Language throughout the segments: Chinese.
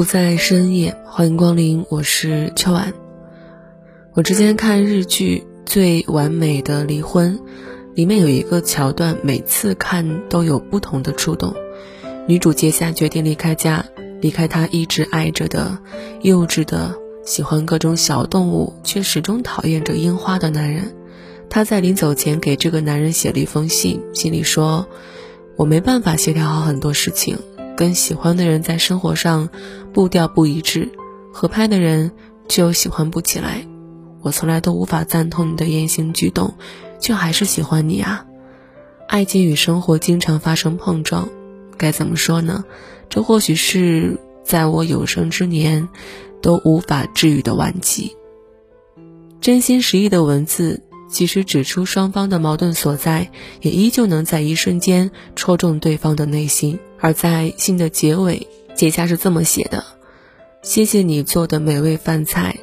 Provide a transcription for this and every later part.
不在深夜，欢迎光临，我是秋晚。我之前看日剧《最完美的离婚》，里面有一个桥段，每次看都有不同的触动。女主接下决定离开家，离开她一直爱着的、幼稚的、喜欢各种小动物却始终讨厌着樱花的男人。她在临走前给这个男人写了一封信，信里说：“我没办法协调好很多事情。”跟喜欢的人在生活上步调不一致，合拍的人就喜欢不起来。我从来都无法赞同你的言行举动，却还是喜欢你啊！爱情与生活经常发生碰撞，该怎么说呢？这或许是在我有生之年都无法治愈的顽疾。真心实意的文字。即使指出双方的矛盾所在，也依旧能在一瞬间戳中对方的内心。而在信的结尾，结下是这么写的：“谢谢你做的美味饭菜，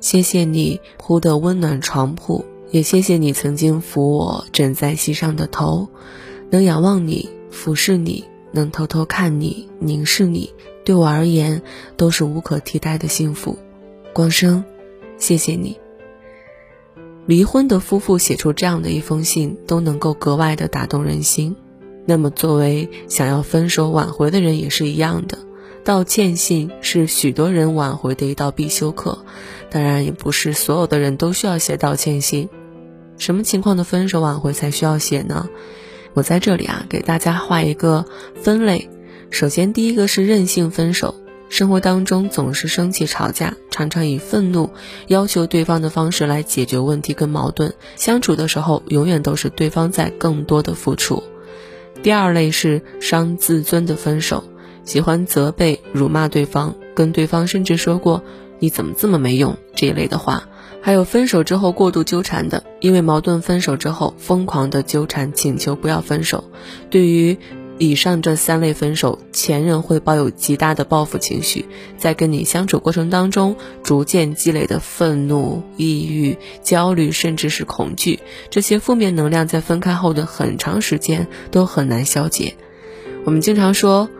谢谢你铺的温暖床铺，也谢谢你曾经扶我枕在膝上的头。能仰望你，俯视你，能偷偷看你，凝视你，对我而言都是无可替代的幸福。光生，谢谢你。”离婚的夫妇写出这样的一封信，都能够格外的打动人心。那么，作为想要分手挽回的人也是一样的。道歉信是许多人挽回的一道必修课，当然，也不是所有的人都需要写道歉信。什么情况的分手挽回才需要写呢？我在这里啊，给大家画一个分类。首先，第一个是任性分手。生活当中总是生气吵架，常常以愤怒要求对方的方式来解决问题跟矛盾。相处的时候，永远都是对方在更多的付出。第二类是伤自尊的分手，喜欢责备、辱骂对方，跟对方甚至说过“你怎么这么没用”这一类的话。还有分手之后过度纠缠的，因为矛盾分手之后疯狂的纠缠，请求不要分手。对于以上这三类分手，前任会抱有极大的报复情绪，在跟你相处过程当中，逐渐积累的愤怒、抑郁、焦虑，甚至是恐惧，这些负面能量在分开后的很长时间都很难消解。我们经常说，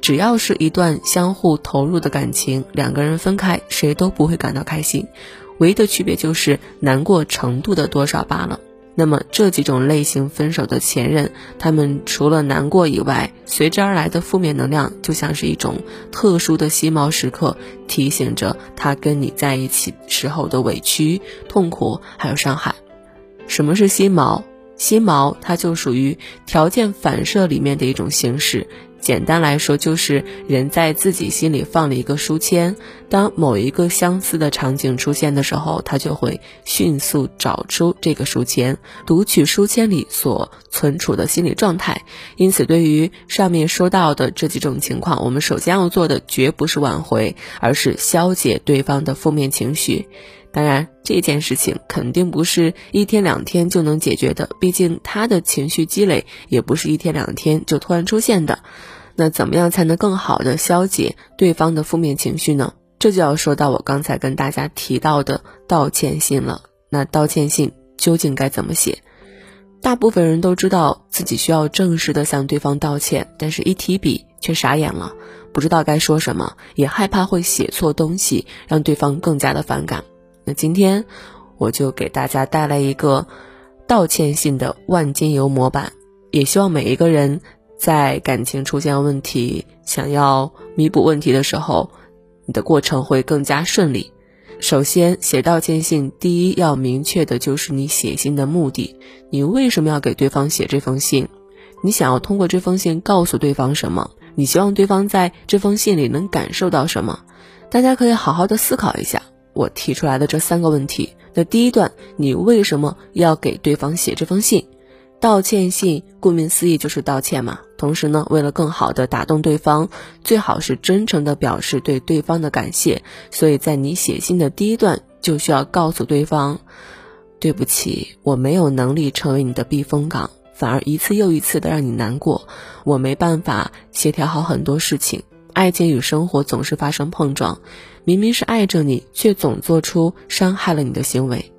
只要是一段相互投入的感情，两个人分开，谁都不会感到开心，唯一的区别就是难过程度的多少罢了。那么这几种类型分手的前任，他们除了难过以外，随之而来的负面能量就像是一种特殊的吸毛时刻，提醒着他跟你在一起时候的委屈、痛苦还有伤害。什么是吸毛？吸毛它就属于条件反射里面的一种形式。简单来说，就是人在自己心里放了一个书签，当某一个相似的场景出现的时候，他就会迅速找出这个书签，读取书签里所存储的心理状态。因此，对于上面说到的这几种情况，我们首先要做的绝不是挽回，而是消解对方的负面情绪。当然，这件事情肯定不是一天两天就能解决的，毕竟他的情绪积累也不是一天两天就突然出现的。那怎么样才能更好的消解对方的负面情绪呢？这就要说到我刚才跟大家提到的道歉信了。那道歉信究竟该怎么写？大部分人都知道自己需要正式的向对方道歉，但是一提笔却傻眼了，不知道该说什么，也害怕会写错东西，让对方更加的反感。那今天我就给大家带来一个道歉信的万金油模板，也希望每一个人。在感情出现问题，想要弥补问题的时候，你的过程会更加顺利。首先，写道歉信，第一要明确的就是你写信的目的，你为什么要给对方写这封信？你想要通过这封信告诉对方什么？你希望对方在这封信里能感受到什么？大家可以好好的思考一下我提出来的这三个问题。那第一段，你为什么要给对方写这封信？道歉信顾名思义就是道歉嘛。同时呢，为了更好的打动对方，最好是真诚的表示对对方的感谢。所以在你写信的第一段，就需要告诉对方：“对不起，我没有能力成为你的避风港，反而一次又一次的让你难过。我没办法协调好很多事情，爱情与生活总是发生碰撞。明明是爱着你，却总做出伤害了你的行为。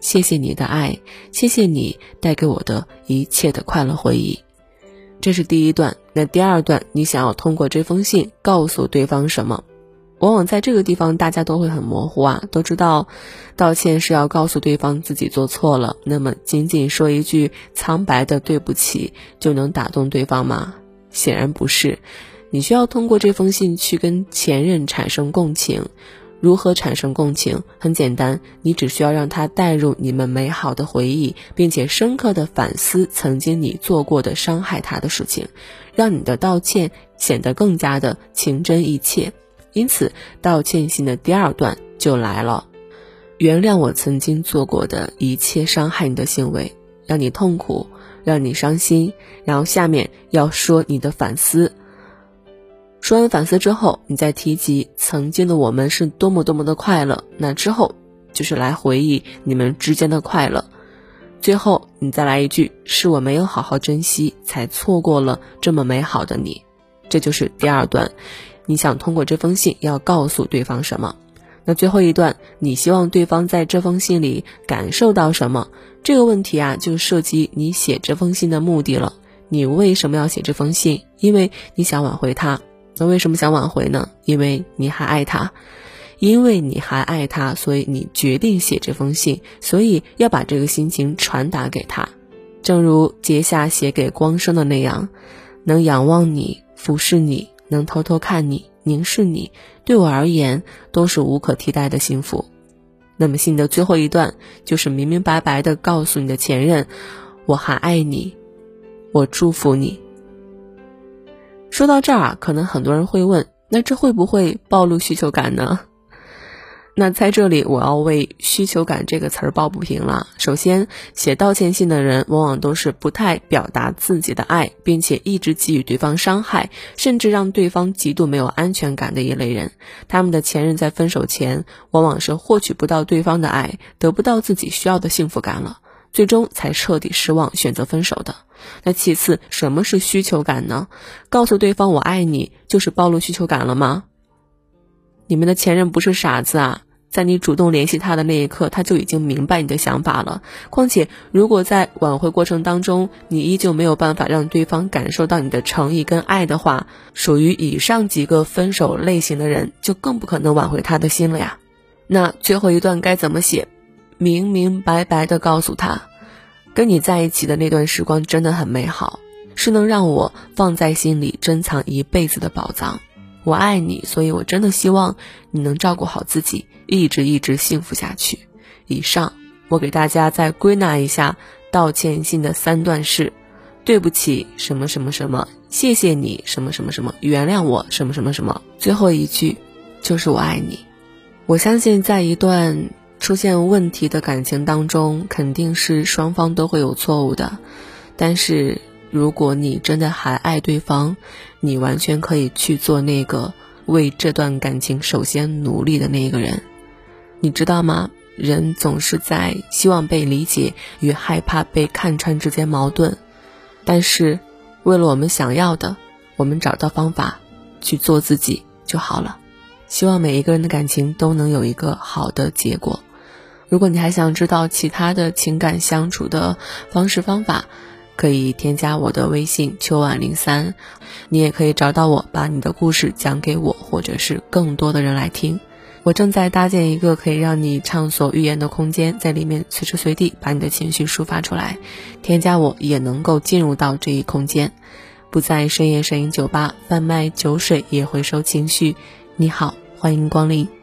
谢谢你的爱，谢谢你带给我的一切的快乐回忆。”这是第一段，那第二段你想要通过这封信告诉对方什么？往往在这个地方大家都会很模糊啊，都知道道歉是要告诉对方自己做错了。那么仅仅说一句苍白的对不起就能打动对方吗？显然不是，你需要通过这封信去跟前任产生共情。如何产生共情？很简单，你只需要让他带入你们美好的回忆，并且深刻的反思曾经你做过的伤害他的事情，让你的道歉显得更加的情真意切。因此，道歉信的第二段就来了：原谅我曾经做过的一切伤害你的行为，让你痛苦，让你伤心。然后下面要说你的反思。说完反思之后，你再提及曾经的我们是多么多么的快乐，那之后就是来回忆你们之间的快乐。最后你再来一句：是我没有好好珍惜，才错过了这么美好的你。这就是第二段，你想通过这封信要告诉对方什么？那最后一段，你希望对方在这封信里感受到什么？这个问题啊，就涉及你写这封信的目的了。你为什么要写这封信？因为你想挽回他。那为什么想挽回呢？因为你还爱他，因为你还爱他，所以你决定写这封信，所以要把这个心情传达给他。正如杰夏写给光生的那样，能仰望你，俯视你，能偷偷看你，凝视你，对我而言都是无可替代的幸福。那么信的最后一段就是明明白白的告诉你的前任，我还爱你，我祝福你。说到这儿啊，可能很多人会问，那这会不会暴露需求感呢？那在这里，我要为“需求感”这个词儿抱不平了。首先，写道歉信的人往往都是不太表达自己的爱，并且一直给予对方伤害，甚至让对方极度没有安全感的一类人。他们的前任在分手前，往往是获取不到对方的爱，得不到自己需要的幸福感了。最终才彻底失望，选择分手的。那其次，什么是需求感呢？告诉对方我爱你，就是暴露需求感了吗？你们的前任不是傻子啊，在你主动联系他的那一刻，他就已经明白你的想法了。况且，如果在挽回过程当中，你依旧没有办法让对方感受到你的诚意跟爱的话，属于以上几个分手类型的人，就更不可能挽回他的心了呀。那最后一段该怎么写？明明白白的告诉他，跟你在一起的那段时光真的很美好，是能让我放在心里珍藏一辈子的宝藏。我爱你，所以我真的希望你能照顾好自己，一直一直幸福下去。以上，我给大家再归纳一下道歉信的三段式：对不起，什么什么什么，谢谢你，什么什么什么，原谅我，什么什么什么。最后一句就是我爱你。我相信，在一段。出现问题的感情当中，肯定是双方都会有错误的。但是，如果你真的还爱对方，你完全可以去做那个为这段感情首先努力的那个人。你知道吗？人总是在希望被理解与害怕被看穿之间矛盾。但是，为了我们想要的，我们找到方法去做自己就好了。希望每一个人的感情都能有一个好的结果。如果你还想知道其他的情感相处的方式方法，可以添加我的微信秋晚零三，你也可以找到我，把你的故事讲给我，或者是更多的人来听。我正在搭建一个可以让你畅所欲言的空间，在里面随时随地把你的情绪抒发出来。添加我也能够进入到这一空间，不在深夜摄影酒吧贩卖酒水，也回收情绪。你好，欢迎光临。